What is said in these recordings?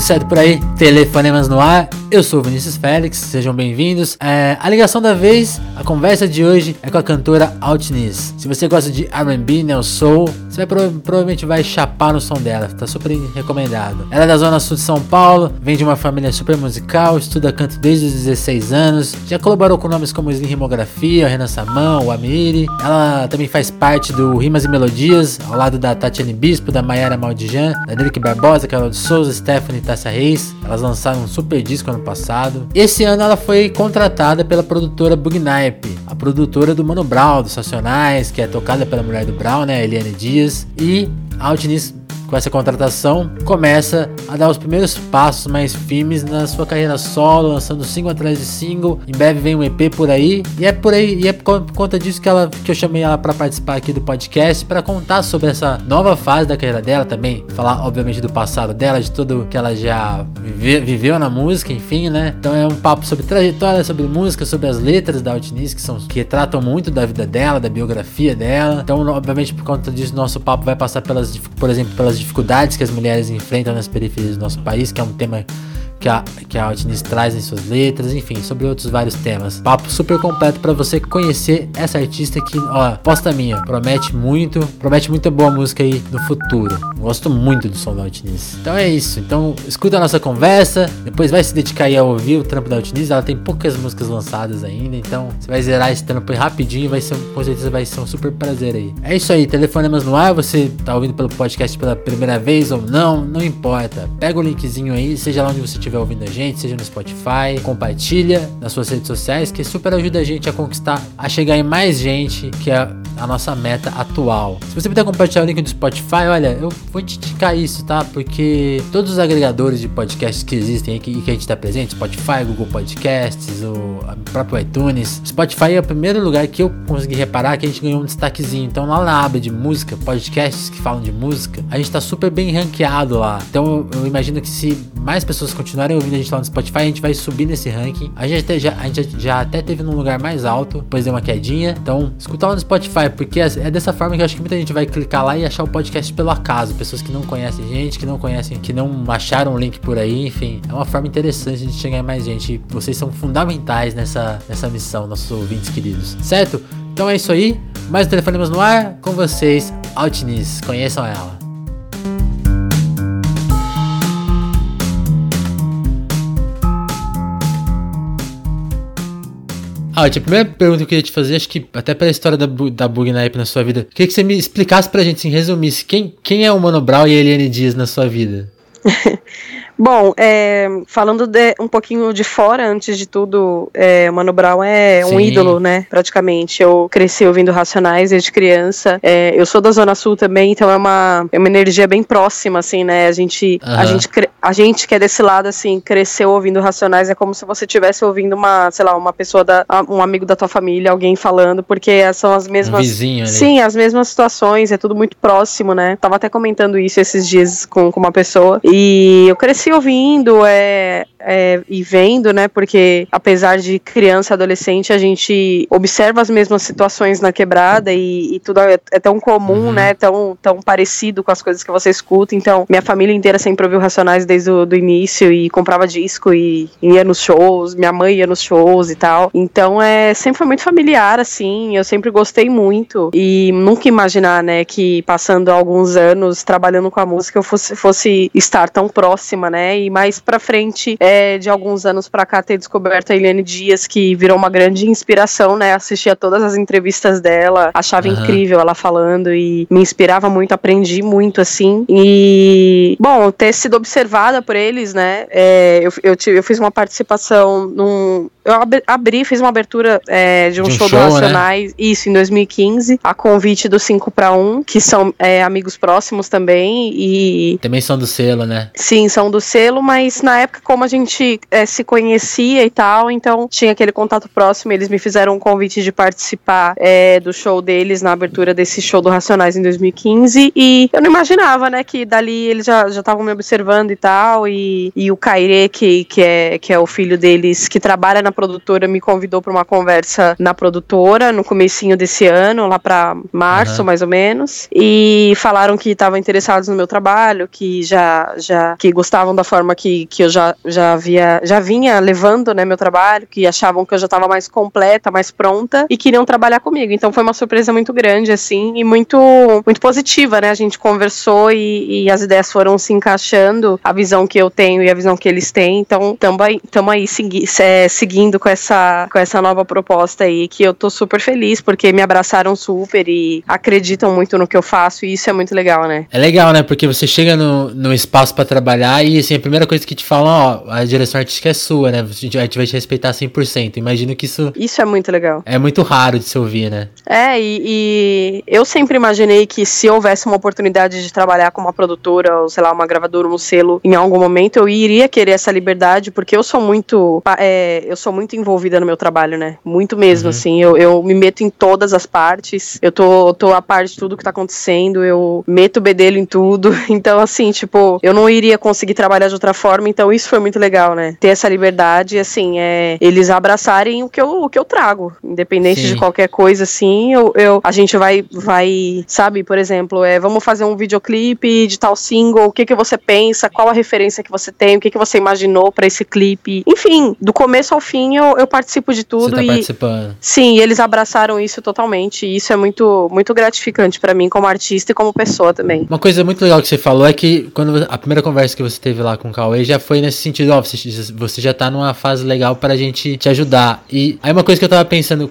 Tudo certo por aí? Telefonemas no ar, eu sou Vinícius Félix, sejam bem-vindos. É, a ligação da vez, a conversa de hoje é com a cantora Altniz. Se você gosta de R&B, Neo Soul, você vai, provavelmente vai chapar no som dela, tá super recomendado. Ela é da zona sul de São Paulo, vem de uma família super musical, estuda canto desde os 16 anos, já colaborou com nomes como Slim Rimografia, Renan Samão, o Amiri. Ela também faz parte do Rimas e Melodias, ao lado da Tatiane Bispo, da Mayara Maldijan, da Drake Barbosa, Carol de Souza, Stephanie Tassia Reis. Elas lançaram um super disco ano passado. Esse ano ela foi contratada pela produtora Bugnipe, a produtora do Mano Brown, dos Nacionais, que é tocada pela mulher do Brown, né, Eliane Dias. E a Altiniz com essa contratação, começa a dar os primeiros passos mais firmes na sua carreira solo, lançando single atrás de single. Em breve vem um EP por aí. E é por aí, e é por conta disso que, ela, que eu chamei ela para participar aqui do podcast, para contar sobre essa nova fase da carreira dela também. Falar, obviamente, do passado dela, de tudo que ela já vive, viveu na música, enfim, né? Então é um papo sobre trajetória, sobre música, sobre as letras da Altinice, que, são, que tratam muito da vida dela, da biografia dela. Então, obviamente, por conta disso, nosso papo vai passar pelas, por exemplo, pelas dificuldades que as mulheres enfrentam nas periferias do nosso país, que é um tema que a, que a Altiniz traz em suas letras, enfim, sobre outros vários temas. Papo super completo para você conhecer essa artista que, ó, posta minha, promete muito, promete muita boa música aí no futuro. Gosto muito do som da Altiniz. Então é isso, então escuta a nossa conversa, depois vai se dedicar aí a ouvir o trampo da Altiniz, ela tem poucas músicas lançadas ainda, então você vai zerar esse trampo aí rapidinho, vai ser, com certeza vai ser um super prazer aí. É isso aí, telefonemas no ar, você tá ouvindo pelo podcast pela primeira vez ou não, não importa. Pega o linkzinho aí, seja lá onde você estiver estiver ouvindo a gente, seja no Spotify, compartilha nas suas redes sociais, que super ajuda a gente a conquistar, a chegar em mais gente, que é a nossa meta atual. Se você puder compartilhar o link do Spotify, olha, eu vou te indicar isso, tá? Porque todos os agregadores de podcasts que existem e que, que, a gente está presente, Spotify, Google Podcasts, o próprio iTunes, Spotify é o primeiro lugar que eu consegui reparar que a gente ganhou um destaquezinho. Então lá na aba de música, podcasts que falam de música, a gente está super bem ranqueado lá. Então eu imagino que se mais pessoas continuarem ouvindo a gente lá no Spotify, a gente vai subir nesse ranking. A gente, até, já, a gente já até teve num lugar mais alto, depois deu uma quedinha. Então, escuta lá no Spotify, porque é, é dessa forma que eu acho que muita gente vai clicar lá e achar o podcast pelo acaso. Pessoas que não conhecem gente, que não conhecem, que não acharam o link por aí, enfim. É uma forma interessante de chegar em mais gente. Vocês são fundamentais nessa, nessa missão, nossos ouvintes queridos. Certo? Então é isso aí. Mais telefonemas no ar com vocês, Altiniz. Conheçam ela. Ah, a primeira pergunta que eu queria te fazer, acho que até pela história da, da Bug na na sua vida, queria que você me explicasse pra gente, assim, resumisse, quem, quem é o Mano Brown e a Eliane Dias na sua vida? Bom, é, falando de, um pouquinho de fora, antes de tudo, é, o Mano Brown é Sim. um ídolo, né? Praticamente. Eu cresci ouvindo Racionais desde criança. É, eu sou da Zona Sul também, então é uma, é uma energia bem próxima, assim, né? A gente, uhum. a, gente, a gente que é desse lado, assim, cresceu ouvindo Racionais, é como se você estivesse ouvindo uma, sei lá, uma pessoa, da, um amigo da tua família, alguém falando, porque são as mesmas. Um vizinho ali. Sim, as mesmas situações, é tudo muito próximo, né? Tava até comentando isso esses dias com, com uma pessoa. E eu cresci ouvindo é, é, e vendo, né? Porque apesar de criança e adolescente, a gente observa as mesmas situações na quebrada e, e tudo é, é, tão comum, uhum. né? Tão, tão parecido com as coisas que você escuta. Então, minha família inteira sempre ouviu Racionais desde o do início e comprava disco e ia nos shows. Minha mãe ia nos shows e tal. Então, é sempre foi muito familiar, assim. Eu sempre gostei muito e nunca imaginar, né, que passando alguns anos trabalhando com a música eu fosse, fosse estar tão próxima, né? E mais pra frente. É, de alguns anos para cá ter descoberto a Eliane Dias, que virou uma grande inspiração, né? Assistia todas as entrevistas dela, achava uhum. incrível ela falando e me inspirava muito, aprendi muito assim. E, bom, ter sido observada por eles, né? É, eu, eu, eu fiz uma participação num eu abri, fiz uma abertura é, de um, de um show, show do né? Racionais, né? isso, em 2015, a convite do 5 para 1, que são é, amigos próximos também, e... Também são do selo, né? Sim, são do selo, mas na época, como a gente é, se conhecia e tal, então tinha aquele contato próximo, eles me fizeram um convite de participar é, do show deles, na abertura desse show do Racionais em 2015, e eu não imaginava, né, que dali eles já estavam me observando e tal, e, e o Kaire, que, que, é, que é o filho deles, que trabalha na na produtora me convidou para uma conversa na produtora no comecinho desse ano, lá para março, uhum. mais ou menos, e falaram que estavam interessados no meu trabalho, que já já que gostavam da forma que, que eu já já havia já vinha levando, né, meu trabalho, que achavam que eu já estava mais completa, mais pronta e queriam trabalhar comigo. Então foi uma surpresa muito grande assim e muito muito positiva, né? A gente conversou e, e as ideias foram se encaixando, a visão que eu tenho e a visão que eles têm. Então, estamos aí, tamo aí segui é, seguindo com essa, com essa nova proposta aí, que eu tô super feliz, porque me abraçaram super e acreditam muito no que eu faço, e isso é muito legal, né? É legal, né? Porque você chega no, no espaço para trabalhar e, assim, a primeira coisa que te falam, ó, a direção artística é sua, né? A gente vai te respeitar 100%. Imagino que isso... Isso é muito legal. É muito raro de se ouvir, né? É, e, e eu sempre imaginei que se houvesse uma oportunidade de trabalhar com uma produtora, ou sei lá, uma gravadora, um selo, em algum momento eu iria querer essa liberdade, porque eu sou muito, é, eu sou muito envolvida no meu trabalho, né? Muito mesmo, uhum. assim. Eu, eu me meto em todas as partes, eu tô, tô a par de tudo que tá acontecendo, eu meto o bedelho em tudo. Então, assim, tipo, eu não iria conseguir trabalhar de outra forma, então isso foi muito legal, né? Ter essa liberdade, assim, é eles abraçarem o que eu, o que eu trago, independente Sim. de qualquer coisa, assim, eu, eu, a gente vai, vai, sabe, por exemplo, é, vamos fazer um videoclipe de tal single, o que que você pensa, qual a referência que você tem, o que que você imaginou para esse clipe, enfim, do começo ao fim eu, eu participo de tudo você tá e participando. sim, eles abraçaram isso totalmente, e isso é muito, muito gratificante para mim como artista e como pessoa também. Uma coisa muito legal que você falou é que quando a primeira conversa que você teve lá com o Cauê já foi nesse sentido, ó, você, você já tá numa fase legal pra gente te ajudar. E aí uma coisa que eu tava pensando,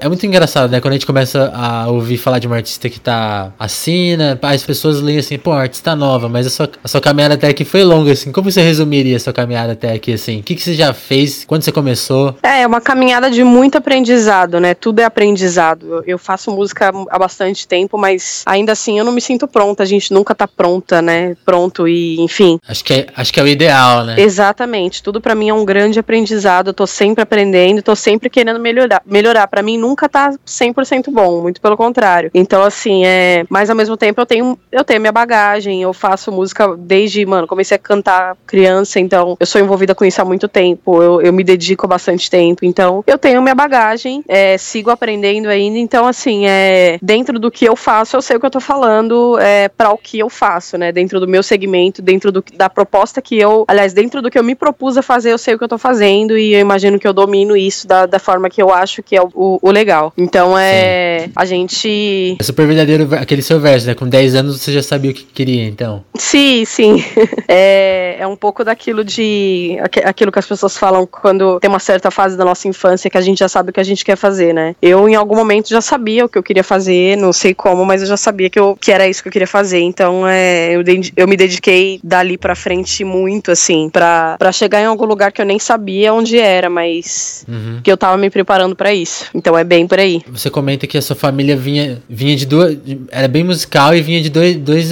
é muito engraçado, né, quando a gente começa a ouvir falar de uma artista que tá assina, as pessoas leem assim, pô, artista nova, mas a sua, a sua caminhada até aqui foi longa, assim, como você resumiria a sua caminhada até aqui, assim? O que, que você já fez? Quando você começou? É, é uma caminhada de muito aprendizado, né? Tudo é aprendizado. Eu faço música há bastante tempo, mas ainda assim eu não me sinto pronta. A gente nunca tá pronta, né? Pronto e, enfim. Acho que é, acho que é o ideal, né? Exatamente. Tudo para mim é um grande aprendizado. Eu tô sempre aprendendo, tô sempre querendo melhorar. Melhorar. Para mim nunca tá 100% bom, muito pelo contrário. Então, assim, é. Mas ao mesmo tempo eu tenho, eu tenho minha bagagem, eu faço música desde, mano, comecei a cantar criança, então eu sou envolvida com isso há muito tempo, eu, eu me dedico há bastante tempo, então eu tenho minha bagagem, é, sigo aprendendo ainda, então assim, é, dentro do que eu faço, eu sei o que eu tô falando é, para o que eu faço, né, dentro do meu segmento, dentro do, da proposta que eu, aliás, dentro do que eu me propus a fazer, eu sei o que eu tô fazendo e eu imagino que eu domino isso da, da forma que eu acho que é o, o, o legal. Então é, Sim. a gente... É super verdadeiro aquele seu verso, né, com 10 anos você já sabia o que queria, então. Sim, sim. é, é um pouco daquilo de. aquilo que as pessoas falam quando tem uma certa fase da nossa infância que a gente já sabe o que a gente quer fazer, né? Eu, em algum momento, já sabia o que eu queria fazer, não sei como, mas eu já sabia que, eu, que era isso que eu queria fazer. Então, é, eu, eu me dediquei dali pra frente muito, assim, pra, pra chegar em algum lugar que eu nem sabia onde era, mas uhum. que eu tava me preparando para isso. Então, é bem por aí. Você comenta que a sua família vinha, vinha de duas. Era bem musical e vinha de dois, dois,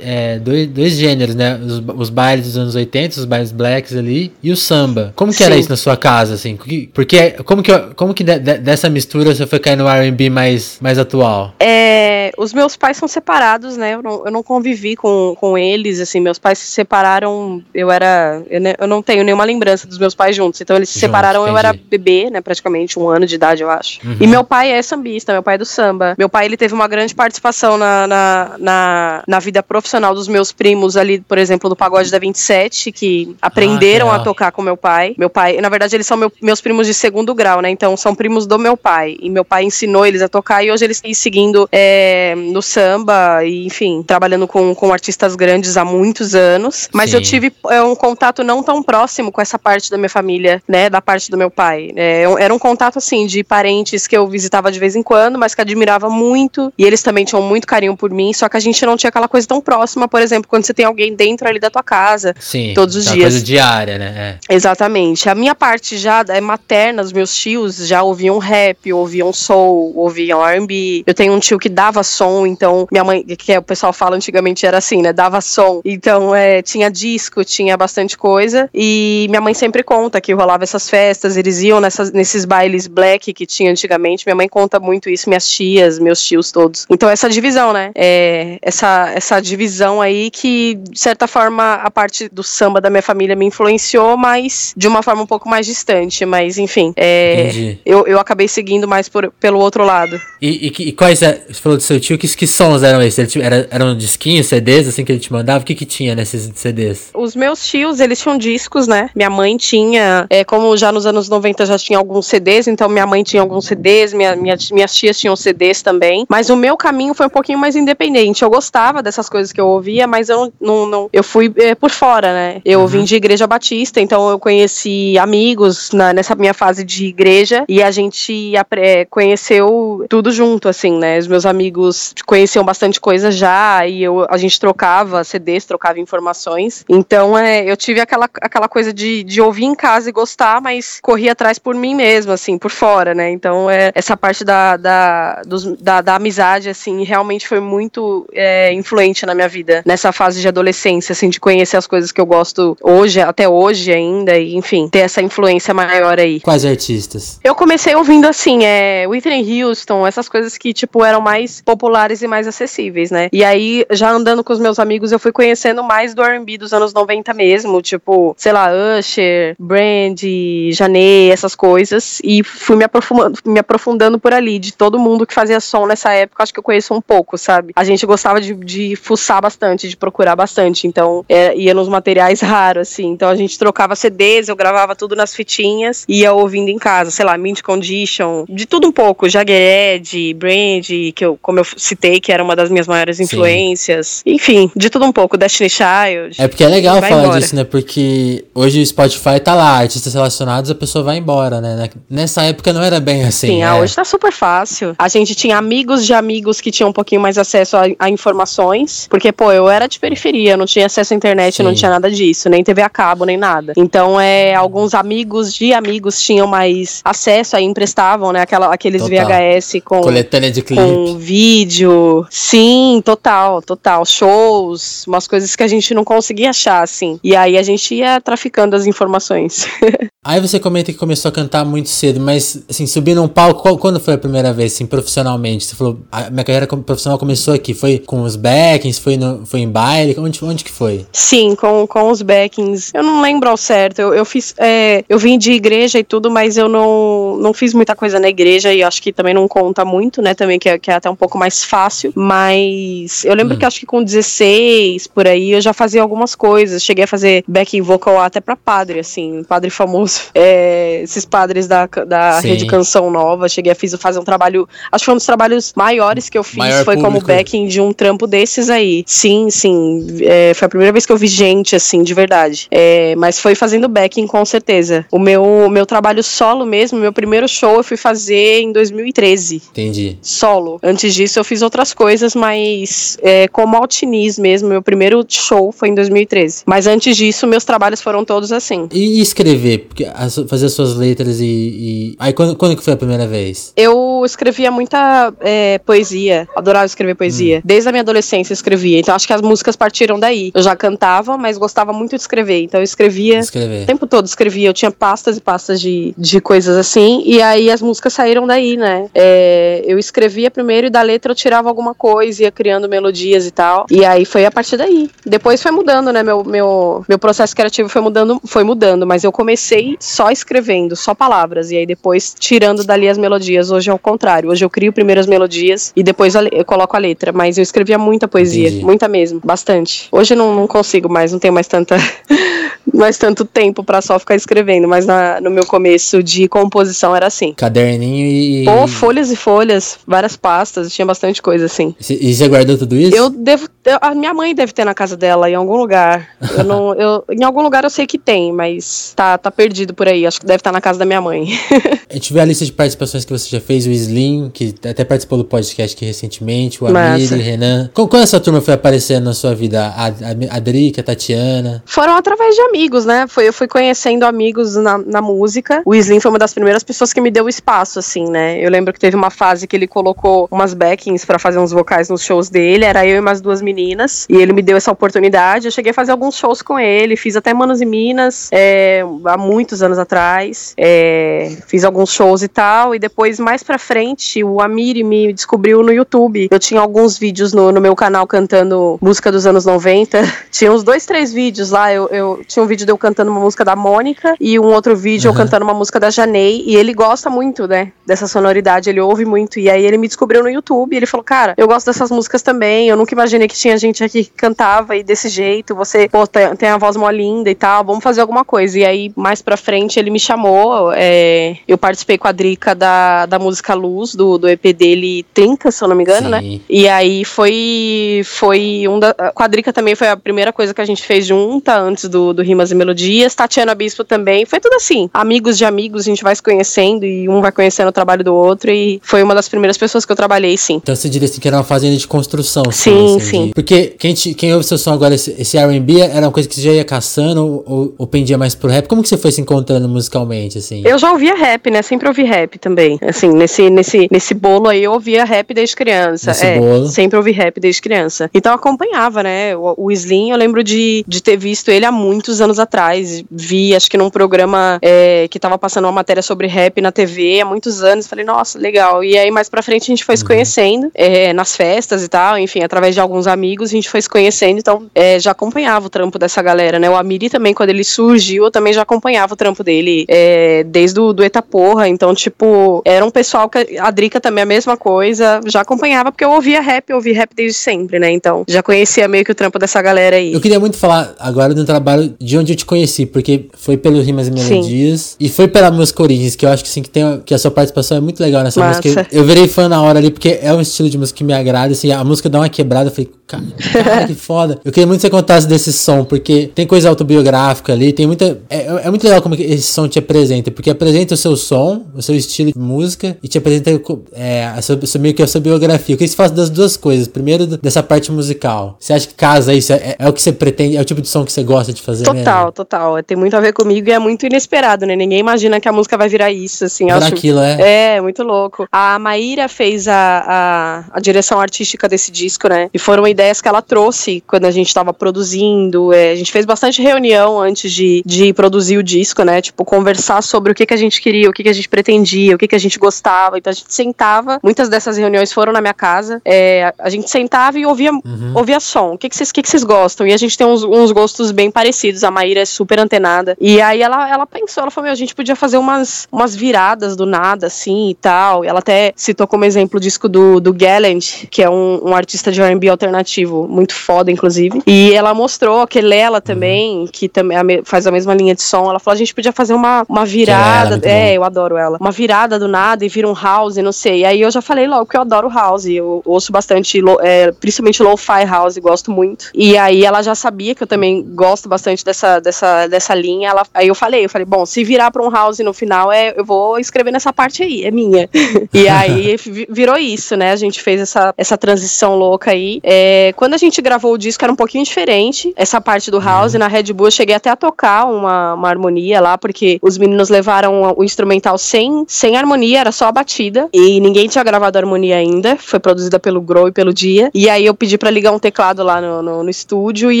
é, dois, dois gêneros, né? Os, os bailes dos anos 80, os bailes blacks ali, e o samba. Como que Sim. era isso na sua casa, assim? Porque, como que, como que de, de, dessa mistura você foi cair no R&B mais, mais atual? É, os meus pais são separados, né? Eu não, eu não convivi com, com eles, assim, meus pais se separaram, eu era, eu, eu não tenho nenhuma lembrança dos meus pais juntos, então eles se juntos, separaram, entendi. eu era bebê, né, praticamente, um ano de idade, eu acho. Uhum. E meu pai é sambista, meu pai é do samba. Meu pai, ele teve uma grande participação na, na, na, na vida profissional dos meus primos ali, por exemplo, do Pagode da 27, que aprenderam ah, a tocar com meu pai. Meu pai, na verdade, eles são meu, meus primos de segundo grau, né? Então são primos do meu pai. E meu pai ensinou eles a tocar e hoje eles estão seguindo é, no samba e, enfim, trabalhando com, com artistas grandes há muitos anos. Mas Sim. eu tive é, um contato não tão próximo com essa parte da minha família, né? Da parte do meu pai. É, era um contato, assim, de parentes que eu visitava de vez em quando, mas que admirava muito. E eles também tinham muito carinho por mim, só que a gente não tinha aquela coisa tão próxima, por exemplo, quando você tem alguém dentro ali da tua casa. Sim, todos os dias. coisa diária, né? É. Exatamente. A minha parte já é materna, os meus tios já ouviam rap, ouviam soul, ouviam R&B. Eu tenho um tio que dava som, então minha mãe, que é, o pessoal fala antigamente era assim, né? Dava som. Então é, tinha disco, tinha bastante coisa. E minha mãe sempre conta que rolava essas festas, eles iam nessas, nesses bailes black que tinha antigamente. Minha mãe conta muito isso, minhas tias, meus tios todos. Então essa divisão, né? É, essa, essa divisão aí que, de certa forma, a parte do samba da minha família me influenciou, mas de uma forma um pouco mais distante bastante, mas enfim, é, eu, eu acabei seguindo mais por, pelo outro lado. E, e, e quais, é, você falou do seu tio, que, que sons eram esses? Ele, era, eram disquinhos, CDs, assim, que ele te mandava? O que que tinha nesses CDs? Os meus tios, eles tinham discos, né? Minha mãe tinha, é, como já nos anos 90 já tinha alguns CDs, então minha mãe tinha alguns CDs, minha, minha, minhas tias tinham CDs também, mas o meu caminho foi um pouquinho mais independente. Eu gostava dessas coisas que eu ouvia, mas eu não, não eu fui é, por fora, né? Eu uhum. vim de igreja batista, então eu conheci amigos na, nessa minha fase de igreja e a gente é, conheceu tudo junto, assim, né? Os meus amigos conheciam bastante coisa já e eu, a gente trocava CDs, trocava informações. Então é, eu tive aquela, aquela coisa de, de ouvir em casa e gostar, mas corria atrás por mim mesmo, assim, por fora, né? Então é, essa parte da, da, dos, da, da amizade, assim, realmente foi muito é, influente na minha vida, nessa fase de adolescência, assim, de conhecer as coisas que eu gosto hoje, até hoje ainda, e enfim, ter essa influência maior aí. Quais artistas? Eu comecei ouvindo, assim, é, Whitney Houston, essas coisas que, tipo, eram mais populares e mais acessíveis, né? E aí, já andando com os meus amigos, eu fui conhecendo mais do R&B dos anos 90 mesmo, tipo, sei lá, Usher, Brandy, Janet, essas coisas, e fui me aprofundando, me aprofundando por ali, de todo mundo que fazia som nessa época, acho que eu conheço um pouco, sabe? A gente gostava de, de fuçar bastante, de procurar bastante, então é, ia nos materiais raros, assim, então a gente trocava CDs, eu gravava tudo nas fitinhas, ia ouvindo em casa, sei lá, Mint Condition, de tudo um pouco, Jagged, Brandy, que eu, como eu citei, que era uma das minhas maiores influências, Sim. enfim, de tudo um pouco, Destiny Child. É porque é legal falar embora. disso, né? Porque hoje o Spotify tá lá, artistas relacionados, a pessoa vai embora, né? Nessa época não era bem assim. Sim, ah, hoje tá super fácil. A gente tinha amigos de amigos que tinham um pouquinho mais acesso a, a informações, porque, pô, eu era de periferia, não tinha acesso à internet, Sim. não tinha nada disso, nem TV a cabo, nem nada. Então, é, alguns amigos de amigos tinham mais acesso, aí emprestavam, né, aquela, aqueles total. VHS com, Coletânea de clipe. com vídeo. Sim, total, total. Shows, umas coisas que a gente não conseguia achar, assim. E aí a gente ia traficando as informações. Aí você comenta que começou a cantar muito cedo, mas assim, subir num palco, qual, quando foi a primeira vez, assim, profissionalmente? Você falou, a minha carreira profissional começou aqui, foi com os backings, foi, no, foi em baile, onde, onde que foi? Sim, com, com os backings. Eu não lembro ao certo, eu, eu fiz, é, eu vim de igreja e tudo, mas eu não, não fiz muita coisa na igreja e acho que também não conta muito, né, também que é, que é até um pouco mais fácil, mas eu lembro hum. que acho que com 16, por aí, eu já fazia algumas coisas, cheguei a fazer backing vocal até pra padre, assim, padre famoso é, esses padres da, da Rede Canção Nova. Cheguei a fiz, fazer um trabalho. Acho que foi um dos trabalhos maiores que eu fiz. Maior foi público. como backing de um trampo desses aí. Sim, sim. É, foi a primeira vez que eu vi gente, assim, de verdade. É, mas foi fazendo backing, com certeza. O meu, meu trabalho solo mesmo, meu primeiro show eu fui fazer em 2013. Entendi. Solo. Antes disso eu fiz outras coisas, mas é, como Altiniz mesmo, meu primeiro show foi em 2013. Mas antes disso, meus trabalhos foram todos assim. E escrever? Porque as, fazer suas letras e, e... Aí quando, quando que foi a primeira vez? Eu escrevia muita é, poesia, adorava escrever poesia. Hum. Desde a minha adolescência eu escrevia, então acho que as músicas partiram daí. Eu já cantava, mas gostava muito de escrever, então eu escrevia Escrever. o tempo todo, escrevia. Eu tinha pastas e pastas de, de coisas assim, e aí as músicas saíram daí, né? É, eu escrevia primeiro e da letra eu tirava alguma coisa, ia criando melodias e tal, e aí foi a partir daí. Depois foi mudando, né? Meu, meu, meu processo criativo foi mudando, foi mudando, mas eu comecei só escrevendo, só palavras, e aí depois tirando dali as melodias. Hoje é o contrário. Hoje eu crio primeiro as melodias e depois eu coloco a letra. Mas eu escrevia muita poesia, Entendi. muita mesmo, bastante. Hoje eu não, não consigo mais, não tenho mais tanta. mais tanto tempo para só ficar escrevendo, mas na, no meu começo de composição era assim. Caderninho e. Pô, folhas e folhas, várias pastas, tinha bastante coisa assim. E você guardou tudo isso? Eu devo. A minha mãe deve ter na casa dela, em algum lugar. Eu não. Eu, em algum lugar eu sei que tem, mas tá, tá perdido por aí. Acho que deve estar na casa da minha mãe. a gente vê a lista de participações que você já fez, o Slim, que até participou do podcast aqui recentemente, o Amir, o Renan. Quando essa turma foi aparecendo na sua vida? A, a, a Drica, a Tatiana? Foram através de amigos, né? Foi, eu fui conhecendo amigos na, na música. O Slim foi uma das primeiras pessoas que me deu espaço, assim, né? Eu lembro que teve uma fase que ele colocou umas backings para fazer uns vocais nos shows dele. Era eu e umas duas meninas. E ele me deu essa oportunidade. Eu cheguei a fazer alguns shows com ele. Fiz até Manos e Minas é, há muitos anos atrás. É, fiz alguns shows e tal. E depois, mais pra frente, o Amiri me descobriu no YouTube. Eu tinha alguns vídeos no, no meu canal cantando música dos anos 90. tinha uns dois, três vídeos lá. Eu, eu tinha tinha um vídeo de eu cantando uma música da Mônica e um outro vídeo uhum. eu cantando uma música da Janei. E ele gosta muito, né, dessa sonoridade, ele ouve muito. E aí ele me descobriu no YouTube e ele falou: Cara, eu gosto dessas músicas também. Eu nunca imaginei que tinha gente aqui que cantava e desse jeito. Você, pô, tem, tem a voz mó linda e tal. Vamos fazer alguma coisa. E aí, mais pra frente, ele me chamou. É, eu participei com a Drica da, da música Luz, do, do EP dele 30, se eu não me engano, né? Sim. né? E aí foi. Foi um da. A Quadrica também foi a primeira coisa que a gente fez junta antes do, do Rimas e Melodias. Tatiana Bispo também. Foi tudo assim. Amigos de amigos, a gente vai se conhecendo e um vai conhecendo o trabalho do outro. E foi uma das primeiras pessoas que eu trabalhei, sim. Então você diria assim que era uma fazenda de construção. Sim, assim, sim. De... Porque quem, te, quem ouve seu som agora, esse, esse RB, era uma coisa que você já ia caçando ou, ou, ou pendia mais pro rap? Como que você foi se encontrando musicalmente, assim? Eu já ouvia rap, né? Sempre ouvi rap também. Assim, nesse, nesse, nesse bolo aí eu ouvia rap desde criança. Nesse é, bolo. Sempre ouvi rap desde criança. Então acompanhava, né? O, o Slim, eu lembro de, de ter visto ele há muitos anos atrás. Vi, acho que num programa é, que tava passando uma matéria sobre rap na TV há muitos anos. Falei, nossa, legal. E aí mais pra frente a gente foi uhum. se conhecendo é, nas festas e tal, enfim, através de alguns amigos a gente foi se conhecendo. Então é, já acompanhava o trampo dessa galera, né? O Amiri também, quando ele surgiu, eu também já acompanhava o trampo dele é, desde o do Eta Porra. Então, tipo, era um pessoal que a Drica também a mesma coisa, já acompanhava porque eu ouvia rap, eu ouvi rap desde sempre, né? Então, já conhecia meio que o trampo dessa galera aí. Eu queria muito falar agora do trabalho de onde eu te conheci, porque foi pelo Rimas e Melodias Sim. e foi pela música Origens, que eu acho que sim, que, tem, que a sua participação é muito legal nessa Massa. música. Eu virei fã na hora ali, porque é um estilo de música que me agrada, assim, a música dá uma quebrada, eu falei, cara, cara que foda. Eu queria muito que você contasse desse som, porque tem coisa autobiográfica ali, tem muita. É, é muito legal como esse som te apresenta, porque apresenta o seu som, o seu estilo de música, e te apresenta é, a sua, meio que a sua biografia. O que você faz das duas coisas? Primeiro, dessa parte musical. Você acha que casa isso? É, é, o que você pretende? É o tipo de som que você gosta de fazer? Total, mesmo? total. Tem muito a ver comigo e é muito inesperado, né? Ninguém imagina que a música vai virar isso, assim. Virar acho... aquilo, é? É, muito louco. A Maíra fez a, a, a, direção artística desse disco, né? E foram ideias que ela trouxe quando a gente tava produzindo. É, a gente fez bastante reunião antes de, de produzir o disco, né? Tipo, conversar sobre o que, que a gente queria, o que, que a gente pretendia, o que, que a gente gostava. Então a gente sentava, muitas dessas reuniões foram na minha casa. É, a gente sentava e ouvia, uhum. ouvia som. O que, que, vocês, que, que vocês gostam? E a gente tem uns, uns gostos bem parecidos. A Maíra é super antenada. E aí ela, ela pensou, ela falou: meu, a gente podia fazer umas, umas viradas do nada, assim e tal. E ela até citou como exemplo o disco do, do Gallant, que é um, um artista de RB alternativo, muito foda, inclusive. E ela mostrou que Lela também, que também faz a mesma linha de som. Ela falou: a gente podia fazer uma, uma virada. É, é eu adoro ela. Uma virada do nada e vira um house, não sei. E aí eu já falei logo que eu adoro house. Eu ouço bastante, é, principalmente lo-fi house, gosto muito. E aí ela já sabia que eu também gosto bastante dessa, dessa, dessa linha. Ela, aí eu falei, eu falei, bom, se virar pra um house no final, é, eu vou escrever nessa parte aí, é minha. e aí virou isso, né? A gente fez essa, essa transição louca aí. É, quando a gente gravou o disco era um pouquinho diferente, essa parte do house. Uhum. Na Red Bull eu cheguei até a tocar uma, uma harmonia lá, porque os meninos levaram o instrumental sem, sem harmonia, era só a batida. E ninguém tinha gravado a harmonia ainda. Foi produzida pelo Grow e pelo Dia. E aí eu pedi para ligar um teclado lá no, no, no, estúdio e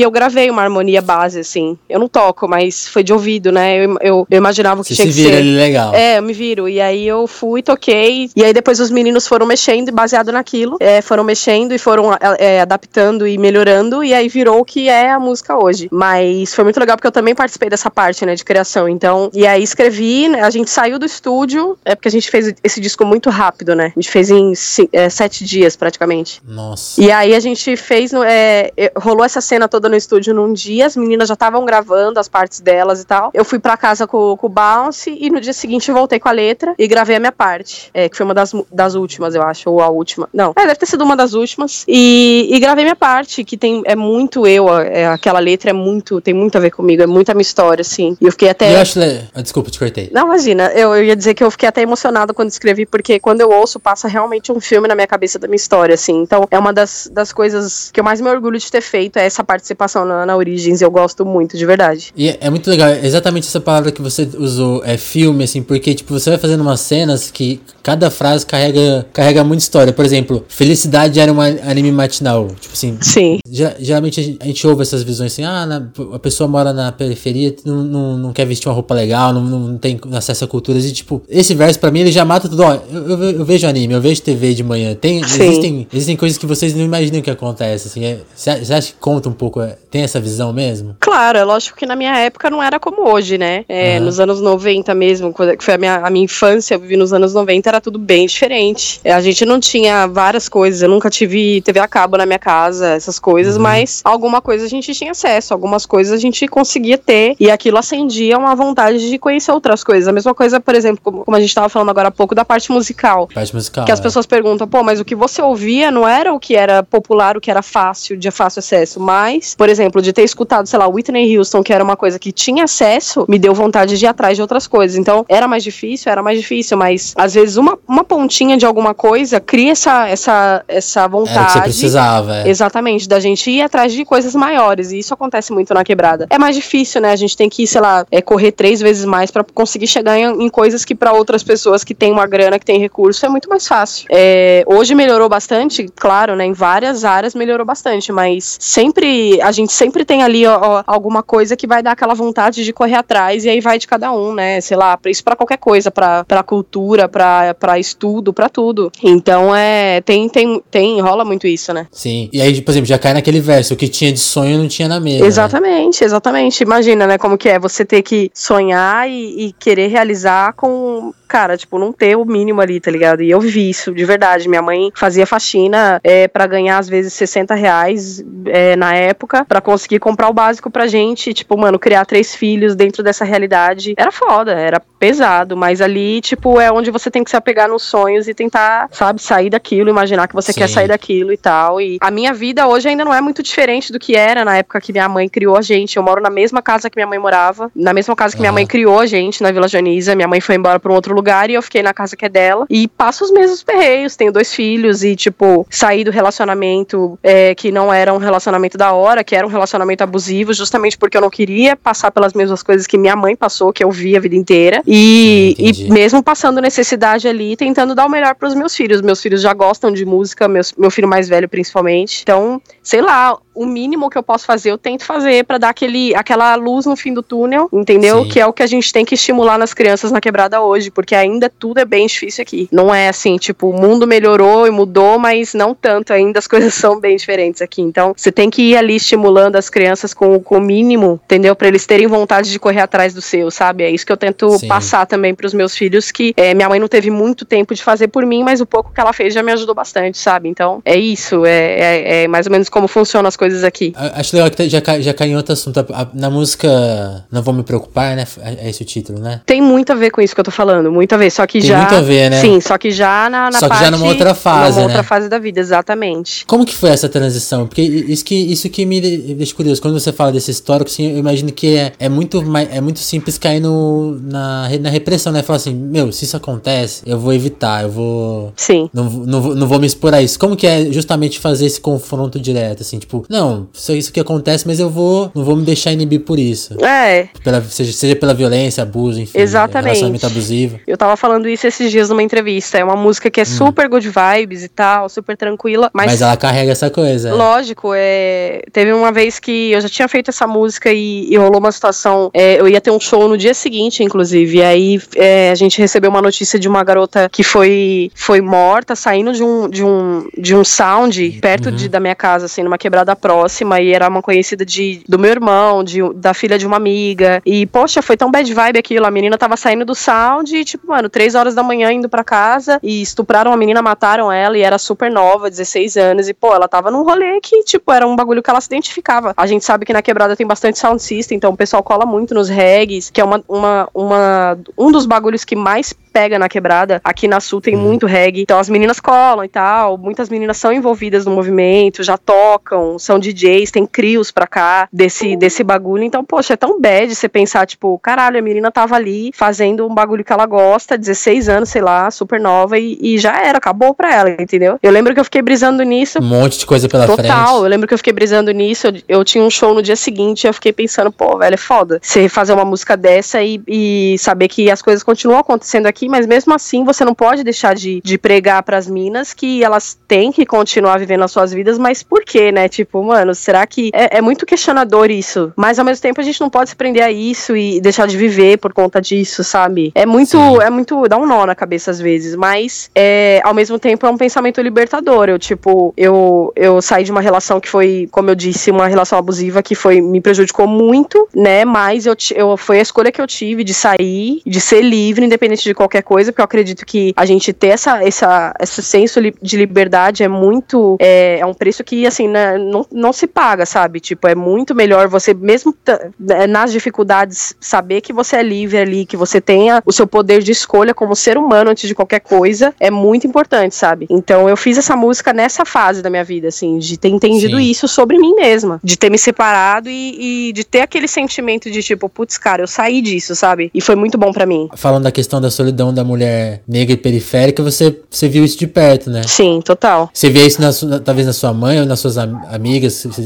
eu gravei uma harmonia base, assim. Eu não toco, mas foi de ouvido, né? Eu, eu, eu imaginava que Você tinha se que vira ser. legal. É, eu me viro. E aí eu fui, toquei. E aí depois os meninos foram mexendo e baseado naquilo. É, foram mexendo e foram é, adaptando e melhorando. E aí virou o que é a música hoje. Mas foi muito legal porque eu também participei dessa parte, né, de criação. Então, e aí escrevi, né, a gente saiu do estúdio, é porque a gente fez esse disco muito rápido, né? A gente fez em é, sete dias praticamente. Nossa. E aí a gente fez, é, rolou essa cena toda no estúdio num dia, as meninas já estavam gravando as partes delas e tal. Eu fui para casa com, com o Bounce e no dia seguinte voltei com a letra e gravei a minha parte, é, que foi uma das, das últimas, eu acho, ou a última. Não, é, deve ter sido uma das últimas. E, e gravei minha parte, que tem é muito eu, é, aquela letra é muito, tem muito a ver comigo, é muita minha história, assim. E eu fiquei até. Eu acho. Ah, desculpa, te cortei. Não, imagina, eu, eu ia dizer que eu fiquei até emocionado quando escrevi, porque quando eu ouço, passa realmente um filme na minha cabeça da minha história, assim. Então, é uma das, das coisas que eu mais me orgulho de ter feito, é essa participação na, na Origins. Eu gosto muito, de verdade. E é, é muito legal, exatamente essa palavra que você usou, é filme, assim, porque, tipo, você vai fazendo umas cenas que cada frase carrega, carrega muita história. Por exemplo, Felicidade era um anime matinal. Tipo assim. Sim. Geralmente a gente ouve essas visões assim, ah, na, a pessoa mora na periferia, não, não, não quer vestir uma roupa legal, não, não tem acesso a culturas. E, tipo, esse verso pra mim ele já mata tudo. Ó, eu, eu, vejo anime, eu vejo TV de manhã. Tem, existem, existem coisas que vocês não imaginam que acontece. Assim, você é, acha que conta um pouco? É, tem essa visão mesmo? Claro, é lógico que na minha época não era como hoje, né? É, uhum. Nos anos 90 mesmo, que foi a minha, a minha infância, eu vivi nos anos 90, era tudo bem diferente. A gente não tinha várias coisas, eu nunca tive TV a cabo na minha casa, essas coisas, uhum. mas alguma coisa a gente tinha acesso, algumas coisas a gente conseguia ter e aquilo acendia uma vontade de conhecer outras coisas. A mesma coisa, por exemplo, como, como a gente estava falando agora há pouco da parte musical. Parte musical. Que as é. pessoas perguntam, pô, mas o que você ouvia não era o que era popular, o que era fácil, de fácil acesso, mas, por exemplo, de ter escutado, sei lá, Whitney Houston, que era uma coisa que tinha acesso, me deu vontade de ir atrás de outras coisas. Então, era mais difícil, era mais difícil, mas às vezes uma, uma pontinha de alguma coisa cria essa, essa, essa vontade. Era que você precisava. É. Exatamente, da gente ir atrás de coisas maiores. E isso acontece muito na quebrada. É mais difícil, né? A gente tem que, sei lá, é, correr três vezes mais para conseguir chegar em, em coisas que para outras pessoas que têm uma grana, que têm recurso, é muito mais fácil. É, hoje melhorou bastante, claro, né? Em várias áreas melhorou bastante, mas sempre, a gente sempre tem ali ó, alguma coisa que vai dar aquela vontade de correr atrás e aí vai de cada um, né? Sei lá, isso para qualquer coisa, para cultura, para estudo, para tudo. Então é, tem, tem, tem, rola muito isso, né? Sim. E aí, por exemplo, já cai naquele verso, o que tinha de sonho não tinha na mesa. Né? Exatamente, né? exatamente. Imagina, né, como que é você ter que sonhar e, e querer realizar com cara, tipo, não ter o mínimo ali, tá ligado? E eu vivi isso, de verdade. Minha mãe fazia faxina é, para ganhar, às vezes, 60 reais é, na época, para conseguir comprar o básico pra gente. Tipo, mano, criar três filhos dentro dessa realidade era foda, era pesado, mas ali, tipo, é onde você tem que se apegar nos sonhos e tentar, sabe, sair daquilo, imaginar que você Sim. quer sair daquilo e tal. E a minha vida hoje ainda não é muito diferente do que era na época que minha mãe criou a gente. Eu moro na mesma casa que minha mãe morava, na mesma casa que uhum. minha mãe criou a gente, na Vila Janiza. Minha mãe foi embora pra um outro lugar e eu fiquei na casa que é dela. E passo os mesmos perreios, tenho dois filhos e, tipo, saí do relacionamento é, que não era um relacionamento da hora, que era um relacionamento abusivo, justamente porque eu não queria passar pelas mesmas coisas que minha mãe passou, que eu vi a vida inteira. E, ah, e mesmo passando necessidade ali, tentando dar o melhor para os meus filhos. Meus filhos já gostam de música, meus, meu filho mais velho principalmente. Então, sei lá, o mínimo que eu posso fazer, eu tento fazer para dar aquele, aquela luz no fim do túnel, entendeu? Sim. Que é o que a gente tem que estimular nas crianças na quebrada hoje, porque ainda tudo é bem difícil aqui. Não é assim, tipo, o mundo melhorou e mudou, mas não tanto ainda, as coisas são bem diferentes aqui. Então, você tem que ir ali estimulando as crianças com, com o mínimo, entendeu? Para eles terem vontade de correr atrás do seu, sabe? É isso que eu tento Sim. passar também para os meus filhos, que é, minha mãe não teve muito tempo de fazer por mim, mas o pouco que ela fez já me ajudou bastante, sabe? Então, é isso, é, é, é mais ou menos como funcionam as coisas coisas aqui. Acho legal que já, já cai em outro assunto. Na música Não Vou Me Preocupar, né? É esse o título, né? Tem muito a ver com isso que eu tô falando, muito a ver. Só que Tem já. muito a ver, né? Sim, só que já na, na só parte. que já numa outra fase. Numa né? outra fase da vida, exatamente. Como que foi essa transição? Porque isso que, isso que me deixa curioso. Quando você fala desse histórico, assim, eu imagino que é, é, muito, é muito simples cair no, na, na repressão, né? Falar assim, meu, se isso acontece, eu vou evitar, eu vou. Sim. Não, não, não vou me expor a isso. Como que é justamente fazer esse confronto direto, assim, tipo, não, isso que que acontece, mas eu vou, não vou me deixar inibir por isso. É. Pela, seja, seja pela violência, abuso, enfim. Exatamente. Relacionamento abusivo. Eu tava falando isso esses dias numa entrevista. É uma música que é hum. super good vibes e tal, super tranquila. Mas, mas ela carrega essa coisa. Lógico, é. Teve uma vez que eu já tinha feito essa música e, e rolou uma situação. É, eu ia ter um show no dia seguinte, inclusive. E aí é, a gente recebeu uma notícia de uma garota que foi, foi morta, saindo de um, de um, de um sound perto uhum. de, da minha casa, assim, numa quebrada próxima. E era uma conhecida de, do meu irmão, de, da filha de uma amiga. E, poxa, foi tão bad vibe aquilo. A menina tava saindo do sound e, tipo, mano, três horas da manhã indo pra casa e estupraram a menina, mataram ela e era super nova, 16 anos. E, pô, ela tava num rolê que, tipo, era um bagulho que ela se identificava. A gente sabe que na quebrada tem bastante sound system, então o pessoal cola muito nos regs, que é uma, uma, uma, um dos bagulhos que mais pega na quebrada. Aqui na Sul tem uhum. muito reggae. Então as meninas colam e tal. Muitas meninas são envolvidas no movimento, já tocam, são DJs, tem crios pra cá desse, desse bagulho. Então, poxa, é tão bad você pensar, tipo, caralho, a menina tava ali fazendo um bagulho que ela gosta gosta, 16 anos, sei lá, super nova, e, e já era, acabou pra ela, entendeu? Eu lembro que eu fiquei brisando nisso. Um monte de coisa pela Total, frente. Total, eu lembro que eu fiquei brisando nisso, eu, eu, tinha um show no dia seguinte, eu fiquei pensando, pô, velho, é foda. Você fazer uma música dessa e, e saber que as coisas continuam acontecendo aqui, mas mesmo assim você não pode deixar de, de pregar pras minas que elas têm que continuar vivendo as suas vidas, mas por quê, né? Tipo, mano, será que é, é muito questionador isso? Mas ao mesmo tempo a gente não pode se prender a isso e deixar de viver por conta disso, sabe? É muito, Sim. é muito, dá um nó na cabeça às vezes, mas é, ao mesmo tempo é um pensamento libertador. Eu, tipo, eu, eu saí de uma relação que foi, como eu disse, uma relação abusiva que foi, me prejudicou muito, né? Mas eu, eu foi a escolha que eu tive de sair, de ser livre, independente de qualquer coisa, porque eu acredito que a gente ter essa, essa, esse senso de liberdade é muito, é, é um preço que, assim, né, não, não se paga, sabe? Tipo, é muito melhor você, mesmo né, nas dificuldades, saber que você é livre ali, que você tenha o seu poder de escolha como ser humano antes de qualquer coisa, é muito importante, sabe? Então eu fiz essa música nessa fase da minha vida, assim, de ter entendido Sim. isso sobre mim mesma, de ter me separado e, e de ter aquele sentimento de tipo, putz, cara, eu saí disso, sabe? E foi muito bom para mim. Falando da questão da solidão da mulher negra e periférica, você, você viu isso de perto, né? Sim, total. Você vê isso na, talvez na sua mãe ou nas suas amigas?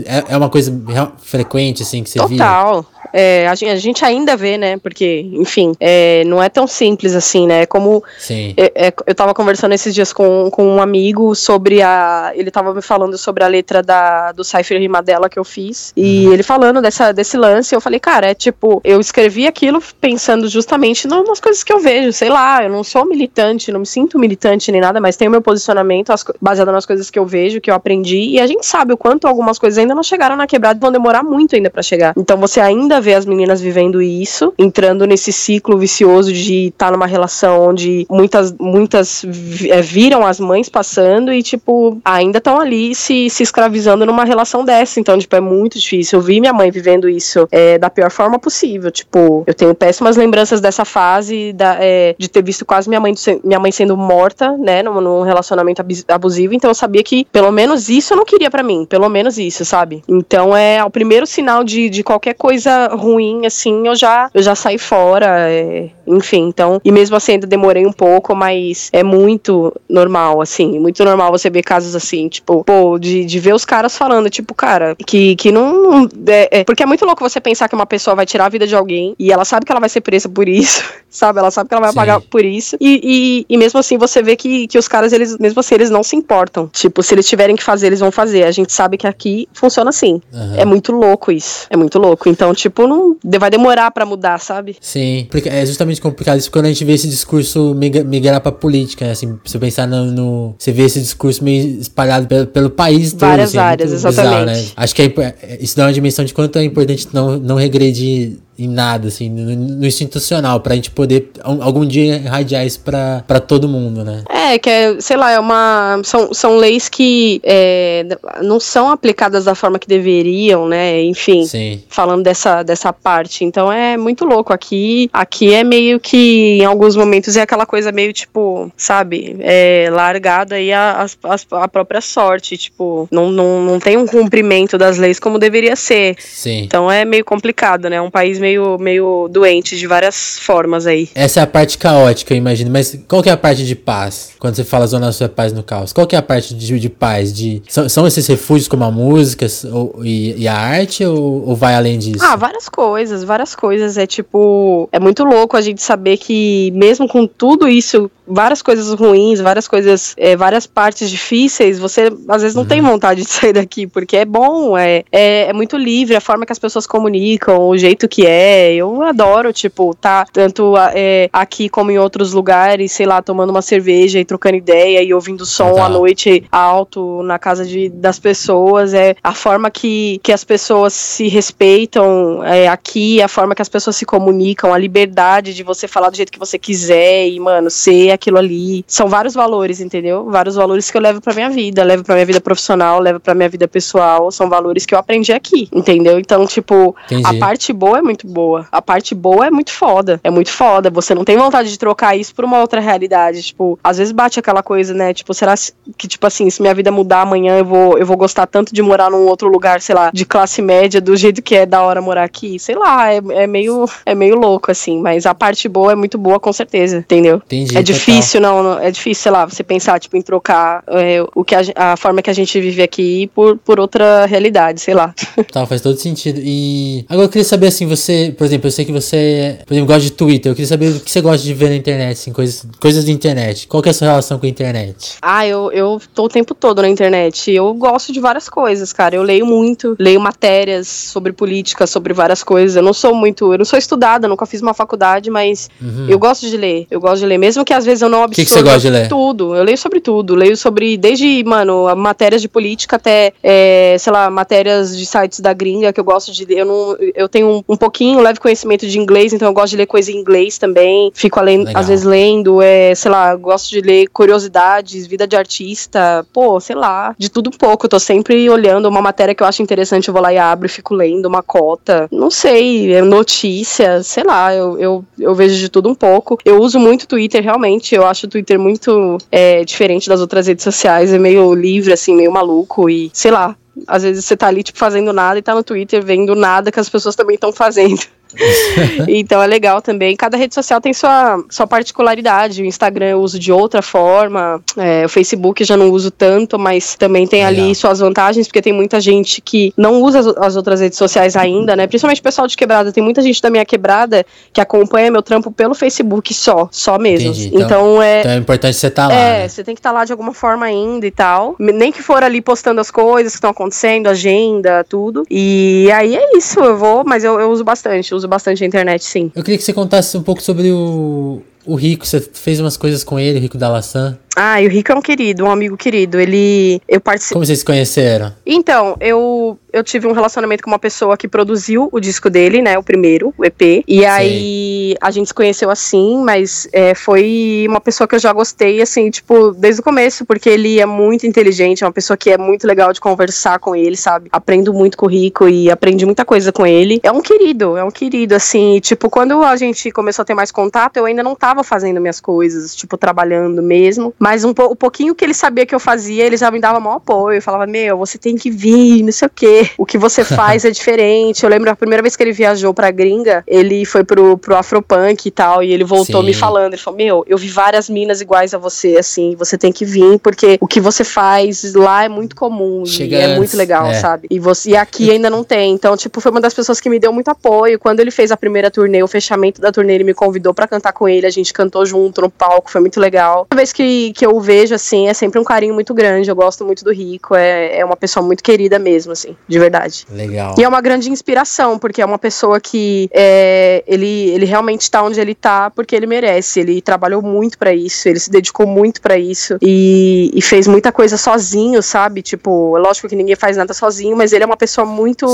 É, é uma coisa frequente, assim, que você total. via? Total. É, a, gente ainda vê, né? Porque, enfim, é, não é tão simples assim, né? Como é, é, eu tava conversando esses dias com, com um amigo sobre a. Ele tava me falando sobre a letra da, do Cypher Rimadela que eu fiz. E uhum. ele falando dessa, desse lance, eu falei, cara, é tipo, eu escrevi aquilo pensando justamente nas coisas que eu vejo. Sei lá, eu não sou militante, não me sinto militante nem nada, mas tenho meu posicionamento as, baseado nas coisas que eu vejo, que eu aprendi. E a gente sabe o quanto algumas coisas ainda não chegaram na quebrada e vão demorar muito ainda para chegar. Então você ainda ver as meninas vivendo isso, entrando nesse ciclo vicioso de estar tá numa relação onde muitas, muitas é, viram as mães passando e, tipo, ainda estão ali se, se escravizando numa relação dessa. Então, tipo, é muito difícil. Eu vi minha mãe vivendo isso é, da pior forma possível. Tipo, eu tenho péssimas lembranças dessa fase da, é, de ter visto quase minha mãe, minha mãe sendo morta, né, num, num relacionamento abusivo. Então, eu sabia que pelo menos isso eu não queria para mim. Pelo menos isso, sabe? Então, é o primeiro sinal de, de qualquer coisa ruim, assim, eu já, eu já saí fora, é, enfim, então, e mesmo assim ainda demorei um pouco, mas é muito normal, assim, muito normal você ver casos assim, tipo, pô, de, de ver os caras falando, tipo, cara, que, que não, é, é, porque é muito louco você pensar que uma pessoa vai tirar a vida de alguém e ela sabe que ela vai ser presa por isso, sabe, ela sabe que ela vai Sim. pagar por isso, e, e, e, mesmo assim você vê que, que os caras, eles, mesmo assim, eles não se importam, tipo, se eles tiverem que fazer, eles vão fazer, a gente sabe que aqui funciona assim, uhum. é muito louco isso, é muito louco, então, tipo, não vai demorar para mudar, sabe? Sim, porque é justamente complicado isso quando a gente vê esse discurso migrar pra política, né? Assim, você pensar no, no, Você vê esse discurso meio espalhado pelo, pelo país todo. Várias assim, áreas, exatamente. Bizarro, né? Acho que é, isso dá uma dimensão de quanto é importante não, não regredir em nada, assim, no, no institucional, pra gente poder algum dia irradiar isso pra, pra todo mundo, né? É, que é, sei lá, é uma. São, são leis que é, não são aplicadas da forma que deveriam, né? Enfim, Sim. falando dessa, dessa parte. Então é muito louco. Aqui, aqui é meio que, em alguns momentos, é aquela coisa meio tipo, sabe, é, largada aí a, a, a própria sorte. Tipo, não, não, não tem um cumprimento das leis como deveria ser. Sim. Então é meio complicado, né? É um país meio, meio doente de várias formas aí. Essa é a parte caótica, eu imagino. Mas qual que é a parte de paz? Quando você fala zona sua paz no caos, qual que é a parte de, de paz? De, são, são esses refúgios como a música ou, e, e, a arte ou, ou, vai além disso? Ah, várias coisas, várias coisas. É tipo, é muito louco a gente saber que mesmo com tudo isso, várias coisas ruins, várias coisas, é, várias partes difíceis, você às vezes não uhum. tem vontade de sair daqui, porque é bom, é, é, é muito livre, a forma que as pessoas comunicam, o jeito que é eu adoro, tipo, tá tanto é, aqui como em outros lugares, sei lá, tomando uma cerveja e trocando ideia e ouvindo som tá. à noite alto na casa de, das pessoas. É a forma que, que as pessoas se respeitam é, aqui, a forma que as pessoas se comunicam, a liberdade de você falar do jeito que você quiser e, mano, ser aquilo ali. São vários valores, entendeu? Vários valores que eu levo pra minha vida, levo pra minha vida profissional, levo pra minha vida pessoal. São valores que eu aprendi aqui, entendeu? Então, tipo, Entendi. a parte boa é muito muito boa. A parte boa é muito foda. É muito foda. Você não tem vontade de trocar isso por uma outra realidade. Tipo, às vezes bate aquela coisa, né? Tipo, será que, tipo assim, se minha vida mudar amanhã, eu vou, eu vou gostar tanto de morar num outro lugar, sei lá, de classe média, do jeito que é da hora morar aqui? Sei lá, é, é meio, é meio louco, assim. Mas a parte boa é muito boa, com certeza, entendeu? Entendi. É difícil, não, não, é difícil, sei lá, você pensar, tipo, em trocar é, o que a, a, forma que a gente vive aqui por, por outra realidade, sei lá. Tá, faz todo sentido. E agora eu queria saber, assim, você, por exemplo, eu sei que você, por exemplo, gosta de Twitter, eu queria saber o que você gosta de ver na internet, assim, coisas, coisas de internet. Qual que é a sua relação com a internet? Ah, eu, eu tô o tempo todo na internet. Eu gosto de várias coisas, cara. Eu leio muito, leio matérias sobre política, sobre várias coisas. Eu não sou muito, eu não sou estudada, nunca fiz uma faculdade, mas uhum. eu gosto de ler. Eu gosto de ler, mesmo que às vezes eu não absorva que que você gosta de ler? tudo. Eu leio sobre tudo. Leio sobre, desde, mano, matérias de política até, é, sei lá, matérias de sites da gringa que eu gosto de ler. Eu, não, eu tenho um, um pouquinho, leve conhecimento de inglês, então eu gosto de ler coisa em inglês também. Fico além, às vezes lendo, é, sei lá, gosto de ler curiosidades, vida de artista, pô, sei lá, de tudo um pouco. Eu tô sempre olhando uma matéria que eu acho interessante, eu vou lá e abro e fico lendo uma cota. Não sei, é notícia, sei lá, eu, eu, eu vejo de tudo um pouco. Eu uso muito Twitter, realmente. Eu acho o Twitter muito é, diferente das outras redes sociais. É meio livre, assim, meio maluco e, sei lá, às vezes você tá ali, tipo, fazendo nada e tá no Twitter vendo nada que as pessoas também estão fazendo. então é legal também. Cada rede social tem sua, sua particularidade. O Instagram eu uso de outra forma. É, o Facebook eu já não uso tanto, mas também tem legal. ali suas vantagens, porque tem muita gente que não usa as, as, outras redes sociais ainda, né? Principalmente o pessoal de quebrada. Tem muita gente da minha quebrada que acompanha meu trampo pelo Facebook só, só mesmo. Então, então, é. Então é importante você estar tá lá. É, né? você tem que estar tá lá de alguma forma ainda e tal. Nem que for ali postando as coisas que estão acontecendo, agenda, tudo. E aí é isso, eu vou, mas eu, eu uso bastante. Uso uso bastante a internet, sim. Eu queria que você contasse um pouco sobre o, o Rico. Você fez umas coisas com ele, o Rico da Laçã. Ah, e o Rico é um querido, um amigo querido. Ele. Eu participei. Como vocês se conheceram? Então, eu, eu tive um relacionamento com uma pessoa que produziu o disco dele, né? O primeiro, o EP. E Sim. aí a gente se conheceu assim, mas é, foi uma pessoa que eu já gostei, assim, tipo, desde o começo, porque ele é muito inteligente, é uma pessoa que é muito legal de conversar com ele, sabe? Aprendo muito com o Rico e aprendi muita coisa com ele. É um querido, é um querido, assim. tipo, quando a gente começou a ter mais contato, eu ainda não tava fazendo minhas coisas, tipo, trabalhando mesmo. Mas um, o pouquinho que ele sabia que eu fazia, ele já me dava maior apoio. Falava, meu, você tem que vir, não sei o quê. O que você faz é diferente. Eu lembro a primeira vez que ele viajou pra gringa, ele foi pro, pro Afropunk e tal, e ele voltou Sim. me falando. Ele falou, meu, eu vi várias minas iguais a você, assim, você tem que vir, porque o que você faz lá é muito comum Chega e é muito legal, é. sabe? E, você, e aqui ainda não tem. Então, tipo, foi uma das pessoas que me deu muito apoio. Quando ele fez a primeira turnê, o fechamento da turnê, ele me convidou para cantar com ele, a gente cantou junto no palco, foi muito legal. Toda vez que, que eu vejo, assim, é sempre um carinho muito grande. Eu gosto muito do Rico, é, é uma pessoa muito querida mesmo, assim, de verdade. Legal. E é uma grande inspiração, porque é uma pessoa que é, ele, ele realmente tá onde ele tá porque ele merece. Ele trabalhou muito para isso, ele se dedicou muito para isso e, e, fez muita coisa sozinho, sabe? Tipo, é lógico que ninguém faz nada sozinho, mas ele é uma pessoa muito,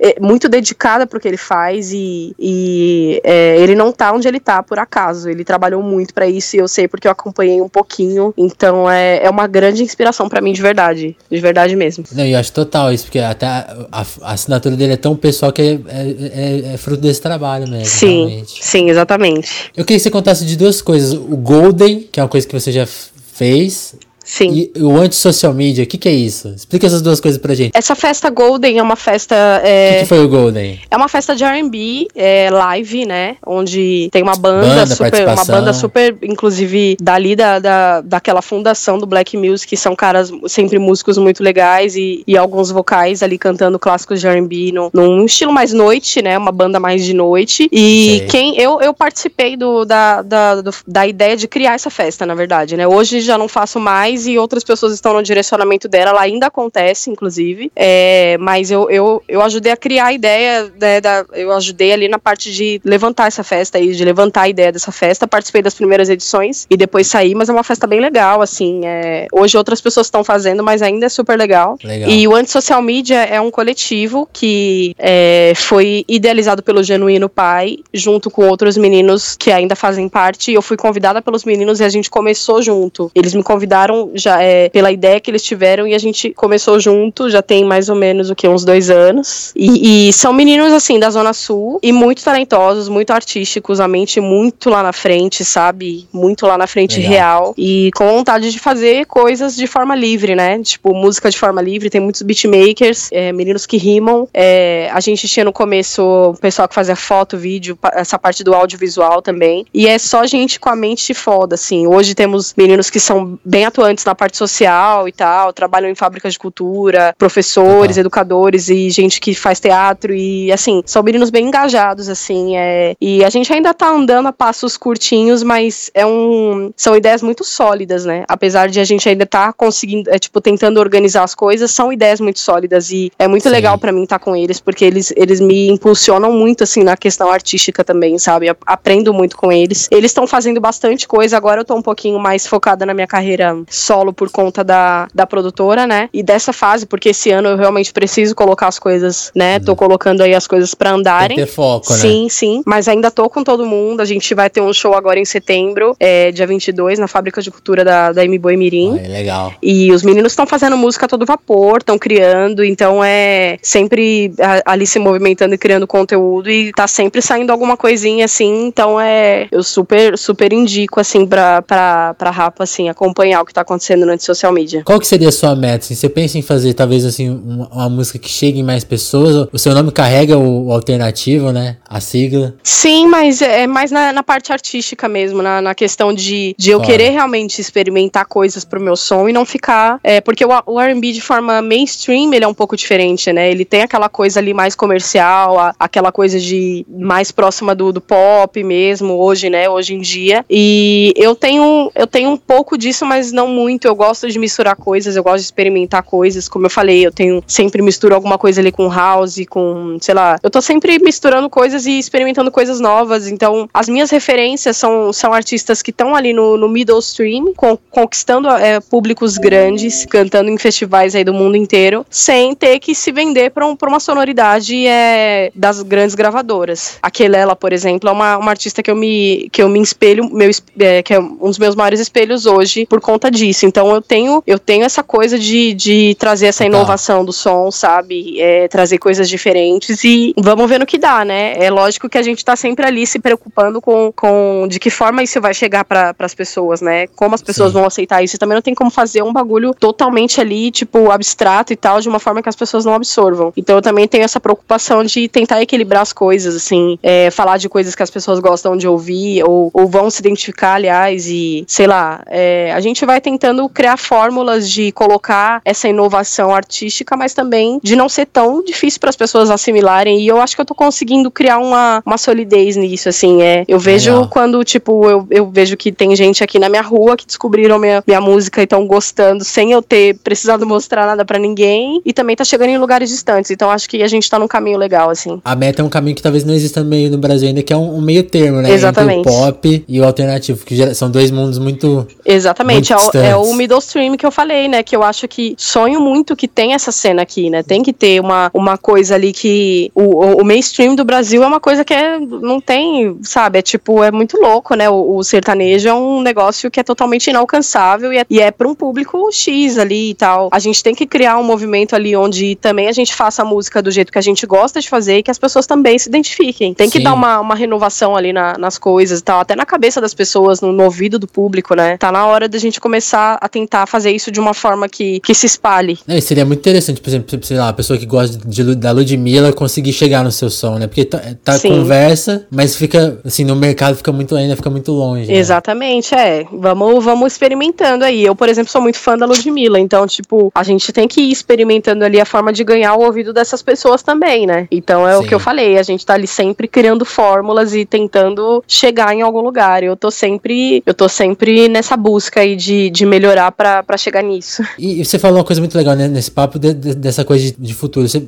é, muito dedicada pro que ele faz e, e é, ele não tá onde ele tá por acaso. Ele trabalhou muito para isso e eu sei porque eu acompanhei um pouquinho. Então é, é uma grande inspiração para mim, de verdade. De verdade mesmo. Não, eu acho total isso, porque até a, a, assinatura dele é tão pessoal que é, é, é, é fruto desse trabalho mesmo. Sim, realmente. sim, exatamente. Eu queria que você contasse de duas coisas. O Golden, que é uma coisa que você já fez, Sim. E o anti-social media, o que, que é isso? Explica essas duas coisas pra gente. Essa festa Golden é uma festa. É... O que, que foi o Golden? É uma festa de RB é, live, né? Onde tem uma banda, banda super. Uma banda super, inclusive, dali da, da, daquela fundação do Black Music, que são caras, sempre músicos muito legais e, e alguns vocais ali cantando clássicos de RB num, num estilo mais noite, né? Uma banda mais de noite. E Sei. quem. Eu, eu participei do, da, da, do, da ideia de criar essa festa, na verdade, né? Hoje já não faço mais e outras pessoas estão no direcionamento dela. Ela ainda acontece, inclusive. É, mas eu, eu, eu ajudei a criar a ideia, né, da, eu ajudei ali na parte de levantar essa festa aí, de levantar a ideia dessa festa. Participei das primeiras edições e depois saí, mas é uma festa bem legal, assim. É, hoje outras pessoas estão fazendo, mas ainda é super legal. legal. E o Anti-Social Media é um coletivo que é, foi idealizado pelo Genuíno Pai, junto com outros meninos que ainda fazem parte. Eu fui convidada pelos meninos e a gente começou junto. Eles me convidaram já é pela ideia que eles tiveram e a gente começou junto, já tem mais ou menos o que uns dois anos. E, e são meninos assim da Zona Sul e muito talentosos, muito artísticos, a mente muito lá na frente, sabe? Muito lá na frente Legal. real e com vontade de fazer coisas de forma livre, né? Tipo música de forma livre. Tem muitos beatmakers, é, meninos que rimam. É, a gente tinha no começo o pessoal que fazia foto, vídeo, essa parte do audiovisual também. E é só gente com a mente foda, assim. Hoje temos meninos que são bem atuantes na parte social e tal, trabalham em fábricas de cultura, professores, uhum. educadores e gente que faz teatro e assim, são meninos bem engajados, assim, é, e a gente ainda tá andando a passos curtinhos, mas é um, são ideias muito sólidas, né, apesar de a gente ainda tá conseguindo, é, tipo, tentando organizar as coisas, são ideias muito sólidas e é muito Sim. legal para mim estar tá com eles, porque eles, eles me impulsionam muito, assim, na questão artística também, sabe, aprendo muito com eles, eles estão fazendo bastante coisa, agora eu tô um pouquinho mais focada na minha carreira solo por conta da, da produtora, né? E dessa fase, porque esse ano eu realmente preciso colocar as coisas, né? Tô uhum. colocando aí as coisas para andarem. Tem que ter foco, né? Sim, sim. Mas ainda tô com todo mundo. A gente vai ter um show agora em setembro, é, dia 22, na Fábrica de Cultura da, da M Boi Mirim. Ai, legal. E os meninos estão fazendo música a todo vapor, estão criando, então é sempre ali se movimentando e criando conteúdo e tá sempre saindo alguma coisinha assim, então é eu super super indico assim pra, pra, pra Rapa assim acompanhar o que tá acontecendo na social media. Qual que seria a sua meta? Assim, você pensa em fazer talvez assim uma, uma música que chegue em mais pessoas? O seu nome carrega o, o alternativo, né? A sigla? Sim, mas é, é mais na, na parte artística mesmo, na, na questão de, de eu querer realmente experimentar coisas pro meu som e não ficar. É, porque o, o RB de forma mainstream ele é um pouco diferente, né? Ele tem aquela coisa ali mais comercial, a, aquela coisa de mais próxima do, do pop mesmo, hoje, né? Hoje em dia. E eu tenho, eu tenho um pouco disso, mas não muito. Eu gosto de misturar coisas, eu gosto de experimentar coisas. Como eu falei, eu tenho sempre misturo alguma coisa ali com house, com, sei lá. Eu tô sempre misturando coisas e experimentando coisas novas. Então, as minhas referências são, são artistas que estão ali no, no middle stream, conquistando é, públicos grandes, cantando em festivais aí do mundo inteiro, sem ter que se vender pra, um, pra uma sonoridade é, das grandes gravadoras. A Kelela, por exemplo, é uma, uma artista que eu me, que eu me espelho, meu, é, que é um dos meus maiores espelhos hoje por conta disso. Então eu tenho, eu tenho essa coisa de, de trazer essa inovação do som, sabe? É, trazer coisas diferentes e vamos ver no que dá, né? É lógico que a gente tá sempre ali se preocupando com, com de que forma isso vai chegar para as pessoas, né? Como as pessoas Sim. vão aceitar isso. E também não tem como fazer um bagulho totalmente ali, tipo, abstrato e tal, de uma forma que as pessoas não absorvam. Então eu também tenho essa preocupação de tentar equilibrar as coisas, assim, é, falar de coisas que as pessoas gostam de ouvir ou, ou vão se identificar, aliás, e sei lá, é, a gente vai tentando criar fórmulas de colocar essa inovação artística, mas também de não ser tão difícil para as pessoas assimilarem. E eu acho que eu tô conseguindo criar uma, uma solidez nisso, assim. É, eu vejo Legal. quando, tipo, eu, eu vejo que tem gente aqui na minha rua que descobriram minha, minha música e estão gostando sem eu ter precisado mostrar nada para ninguém. E também tá chegando em lugares distantes. Então acho que a gente tá num caminho legal, assim. A meta é um caminho que talvez não exista meio no Brasil ainda, que é um, um meio termo, né? Exatamente. Entre o pop e o alternativo, que são dois mundos muito. Exatamente. Muito é, o, é o middle stream que eu falei, né? Que eu acho que sonho muito que tem essa cena aqui, né? Tem que ter uma, uma coisa ali que. O, o mainstream do Brasil é uma coisa que é, não tem, sabe? É tipo, é muito louco, né? O, o sertanejo é um negócio que é totalmente inalcançável e é, e é para um público X ali e tal. A gente tem que criar um movimento ali onde também a gente faça a música do jeito que a gente gosta de fazer e que as pessoas também se identifiquem. Tem que Sim. dar uma, uma renovação ali na, nas coisas e tal, até na cabeça das pessoas, no, no ouvido do público, né? Tá na hora da gente começar a tentar fazer isso de uma forma que, que se espalhe. É, seria muito interessante, por exemplo, sei lá, a pessoa que gosta de, da Ludmilla conseguir chegar no seu som, né? Porque tá, tá conversa, mas fica, assim, no mercado fica muito ainda, fica muito longe. Né? Exatamente, é. Vamos, vamos experimentando aí. Eu, por exemplo, sou muito fã da Ludmilla, então, tipo, a gente tem que ir experimentando ali a forma de ganhar o ouvido dessas pessoas também, né? Então é Sim. o que eu falei, a gente tá ali sempre criando fórmulas e tentando chegar em algum lugar. Eu tô sempre, eu tô sempre nessa busca aí de, de melhorar para chegar nisso. E você falou uma coisa muito legal, né, nesse papo de, de, dessa coisa de, de, futuro. Você,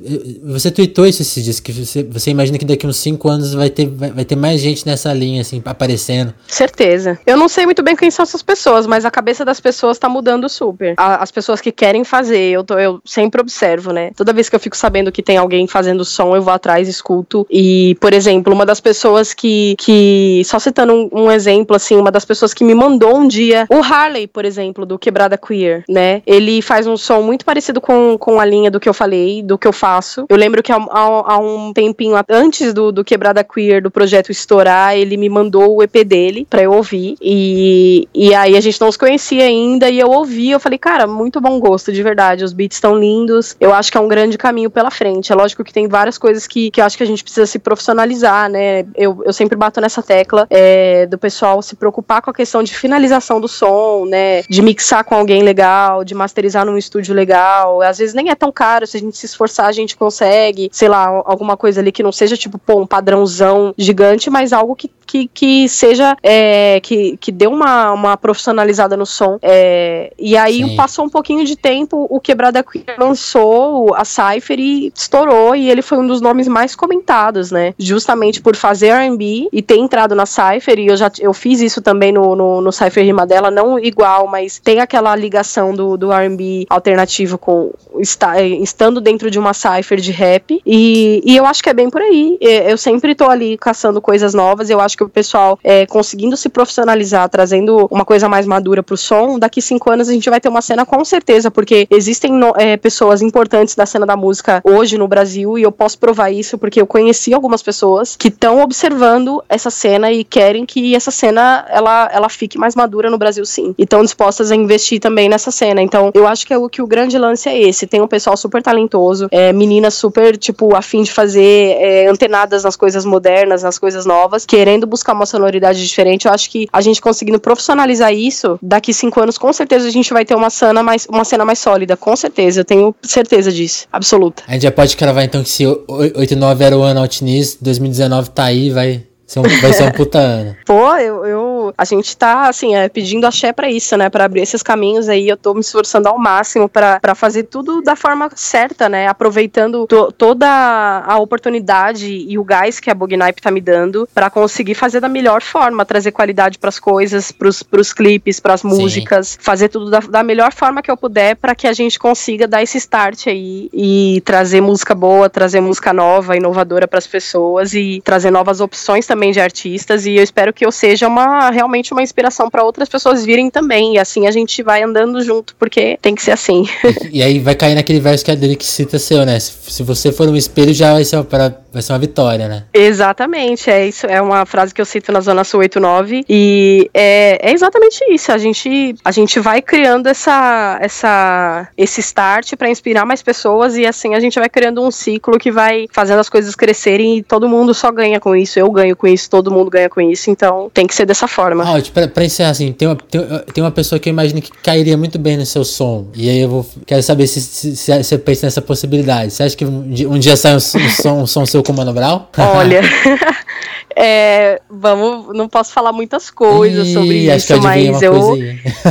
você tweetou isso esses dias, que você, você imagina que daqui uns 5 anos vai ter, vai, vai, ter mais gente nessa linha, assim, aparecendo. Certeza. Eu não sei muito bem quem são essas pessoas, mas a cabeça das pessoas tá mudando super. A, as pessoas que querem fazer, eu, tô, eu sempre observo, né? Toda vez que eu fico sabendo que tem alguém fazendo som, eu vou atrás, escuto. E, por exemplo, uma das pessoas que, que só citando um, um exemplo, assim, uma das pessoas que me mandou um dia, o Harley, por exemplo, exemplo, do Quebrada Queer, né? Ele faz um som muito parecido com, com a linha do que eu falei, do que eu faço. Eu lembro que há, há, há um tempinho antes do, do Quebrada Queer, do projeto estourar, ele me mandou o EP dele pra eu ouvir. E, e aí a gente não os conhecia ainda, e eu ouvi, eu falei, cara, muito bom gosto, de verdade. Os beats estão lindos. Eu acho que é um grande caminho pela frente. É lógico que tem várias coisas que, que eu acho que a gente precisa se profissionalizar, né? Eu, eu sempre bato nessa tecla é, do pessoal se preocupar com a questão de finalização do som, né? De mixar com alguém legal, de masterizar num estúdio legal. Às vezes nem é tão caro, se a gente se esforçar, a gente consegue, sei lá, alguma coisa ali que não seja tipo, pô, um padrãozão gigante, mas algo que que, que seja é, que, que dê uma, uma profissionalizada no som. É, e aí Sim. passou um pouquinho de tempo, o Quebrada Queer lançou a Cypher e estourou, e ele foi um dos nomes mais comentados, né? Justamente por fazer RB e ter entrado na Cypher, e eu já eu fiz isso também no, no, no Cypher Rima dela, não igual, mas tem aquela ligação do, do RB alternativo com está, estando dentro de uma Cypher de rap. E, e eu acho que é bem por aí. Eu sempre tô ali caçando coisas novas, eu acho acho que o pessoal é, conseguindo se profissionalizar, trazendo uma coisa mais madura pro som, daqui cinco anos a gente vai ter uma cena com certeza, porque existem no, é, pessoas importantes da cena da música hoje no Brasil e eu posso provar isso porque eu conheci algumas pessoas que estão observando essa cena e querem que essa cena ela, ela fique mais madura no Brasil sim. E estão dispostas a investir também nessa cena. Então, eu acho que, é o, que o grande lance é esse. Tem um pessoal super talentoso, é, meninas super, tipo, afim de fazer, é, antenadas nas coisas modernas, nas coisas novas, querendo querendo buscar uma sonoridade diferente, eu acho que a gente conseguindo profissionalizar isso, daqui cinco anos, com certeza a gente vai ter uma cena mais, uma cena mais sólida, com certeza, eu tenho certeza disso, absoluta. A gente já pode cravar então que se 89 era o ano Altiniz, 2019 tá aí, vai vai ser um puta ano. Pô, eu, eu, A gente tá, assim, é, pedindo axé pra isso, né? Pra abrir esses caminhos aí. Eu tô me esforçando ao máximo pra fazer tudo da forma certa, né? Aproveitando to, toda a oportunidade e o gás que a Bugnipe tá me dando pra conseguir fazer da melhor forma, trazer qualidade pras coisas, pros, pros clipes, pras músicas, Sim. fazer tudo da, da melhor forma que eu puder pra que a gente consiga dar esse start aí e trazer música boa, trazer música nova, inovadora pras pessoas e trazer novas opções também de artistas e eu espero que eu seja uma realmente uma inspiração para outras pessoas virem também e assim a gente vai andando junto porque tem que ser assim. e, aí vai cair naquele verso que a que cita seu, né? Se, se você for um espelho já vai ser para vai ser uma vitória, né? Exatamente, é isso, é uma frase que eu cito na Zona Sul 89 e é, é exatamente isso, a gente a gente vai criando essa essa esse start para inspirar mais pessoas e assim a gente vai criando um ciclo que vai fazendo as coisas crescerem e todo mundo só ganha com isso, eu ganho com isso, todo mundo ganha com isso, então tem que ser dessa forma. Ah, pra, pra encerrar assim, tem uma, tem, tem, uma pessoa que eu imagino que cairia muito bem no seu som, e aí eu vou, quero saber se, se, se você pensa nessa possibilidade, você acha que um dia, um dia sai um, um, som, um som seu com Mano Brown? Olha, é, vamos, não posso falar muitas coisas Ih, sobre isso, mas eu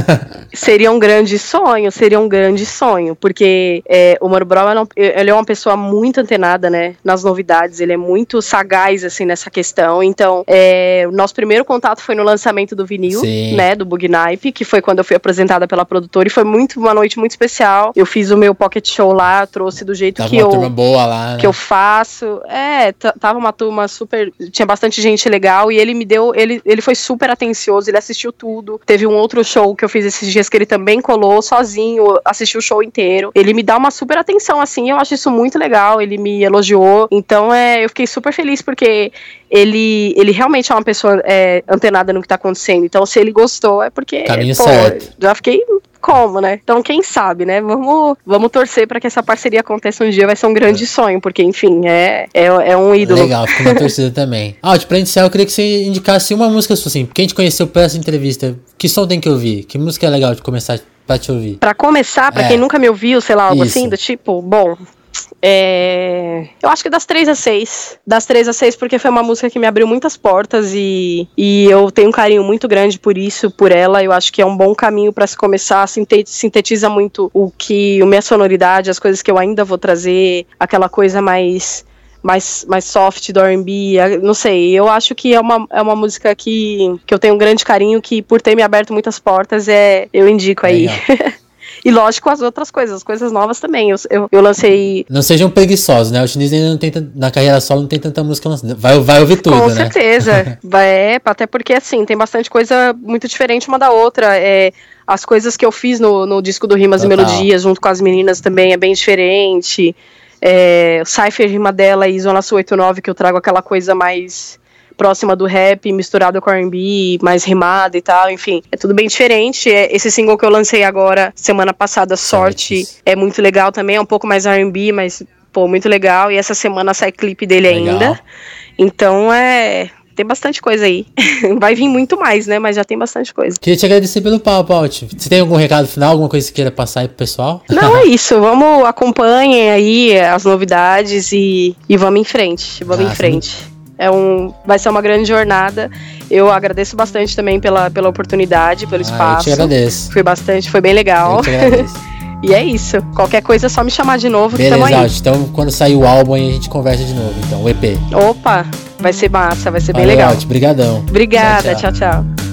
seria um grande sonho, seria um grande sonho, porque é, o Mano Brown ele é uma pessoa muito antenada, né, nas novidades, ele é muito sagaz assim nessa questão. Então, é, o nosso primeiro contato foi no lançamento do vinil, Sim. né, do Bugnipe, que foi quando eu fui apresentada pela produtora e foi muito uma noite muito especial. Eu fiz o meu pocket show lá, trouxe do jeito tava que uma eu turma boa lá, né? que eu faço. É, tava uma turma super, tinha bastante gente legal e ele me deu, ele, ele foi super atencioso, ele assistiu tudo. Teve um outro show que eu fiz esses dias que ele também colou sozinho, assistiu o show inteiro. Ele me dá uma super atenção assim, eu acho isso muito legal, ele me elogiou. Então, é, eu fiquei super feliz porque ele, ele realmente é uma pessoa é, antenada no que tá acontecendo. Então, se ele gostou, é porque. Caminho pô, certo. Já fiquei como, né? Então, quem sabe, né? Vamos, vamos torcer para que essa parceria aconteça um dia, vai ser um grande é. sonho, porque, enfim, é, é, é um ídolo. Legal, fica uma torcida também. Ah, pra iniciar, eu queria que você indicasse uma música assim, quem te conheceu por essa entrevista, que som tem que ouvir? Que música é legal de começar pra te ouvir? Pra começar, pra é. quem nunca me ouviu, sei lá, algo Isso. assim, do tipo, bom, é... Eu acho que das 3 a 6. Das 3 a 6, porque foi uma música que me abriu muitas portas e, e eu tenho um carinho muito grande por isso, por ela. Eu acho que é um bom caminho para se começar. Sintetiza muito o que, a minha sonoridade, as coisas que eu ainda vou trazer, aquela coisa mais mais, mais soft do R&B, não sei, eu acho que é uma, é uma música que, que eu tenho um grande carinho, que por ter me aberto muitas portas, é eu indico aí. E lógico, as outras coisas, as coisas novas também. Eu, eu, eu lancei. Não sejam preguiçosos, né? O Chinês ainda não tem na carreira solo não tem tanta música lançada. Vai, vai ouvir tudo, Com né? certeza. é, até porque assim, tem bastante coisa muito diferente uma da outra. É, as coisas que eu fiz no, no disco do Rimas Total. e Melodias, junto com as meninas também, é bem diferente. É, o Cypher Rima dela e Zona Sul 89, que eu trago aquela coisa mais próxima do rap, misturado com R&B, mais rimado e tal, enfim, é tudo bem diferente. É, esse single que eu lancei agora, semana passada, Sorte, é muito legal também, é um pouco mais R&B, mas, pô, muito legal, e essa semana sai clipe dele legal. ainda. Então, é tem bastante coisa aí. Vai vir muito mais, né? Mas já tem bastante coisa. Queria te agradecer pelo papo, Alt. Você tem algum recado final, alguma coisa que queira passar aí pro pessoal? Não, é isso. Vamos, acompanhem aí as novidades e, e vamos em frente. Vamos ah, em frente. É um, vai ser uma grande jornada. Eu agradeço bastante também pela, pela oportunidade, pelo ah, espaço. Eu te agradeço. Foi bastante, foi bem legal. Eu te agradeço. e é isso. Qualquer coisa é só me chamar de novo. Beleza, aí. Então, quando sair o álbum a gente conversa de novo. Então, o EP. Opa, vai ser massa, vai ser Valeu, bem legal. Obrigadão. Obrigada, tchau, tchau. tchau.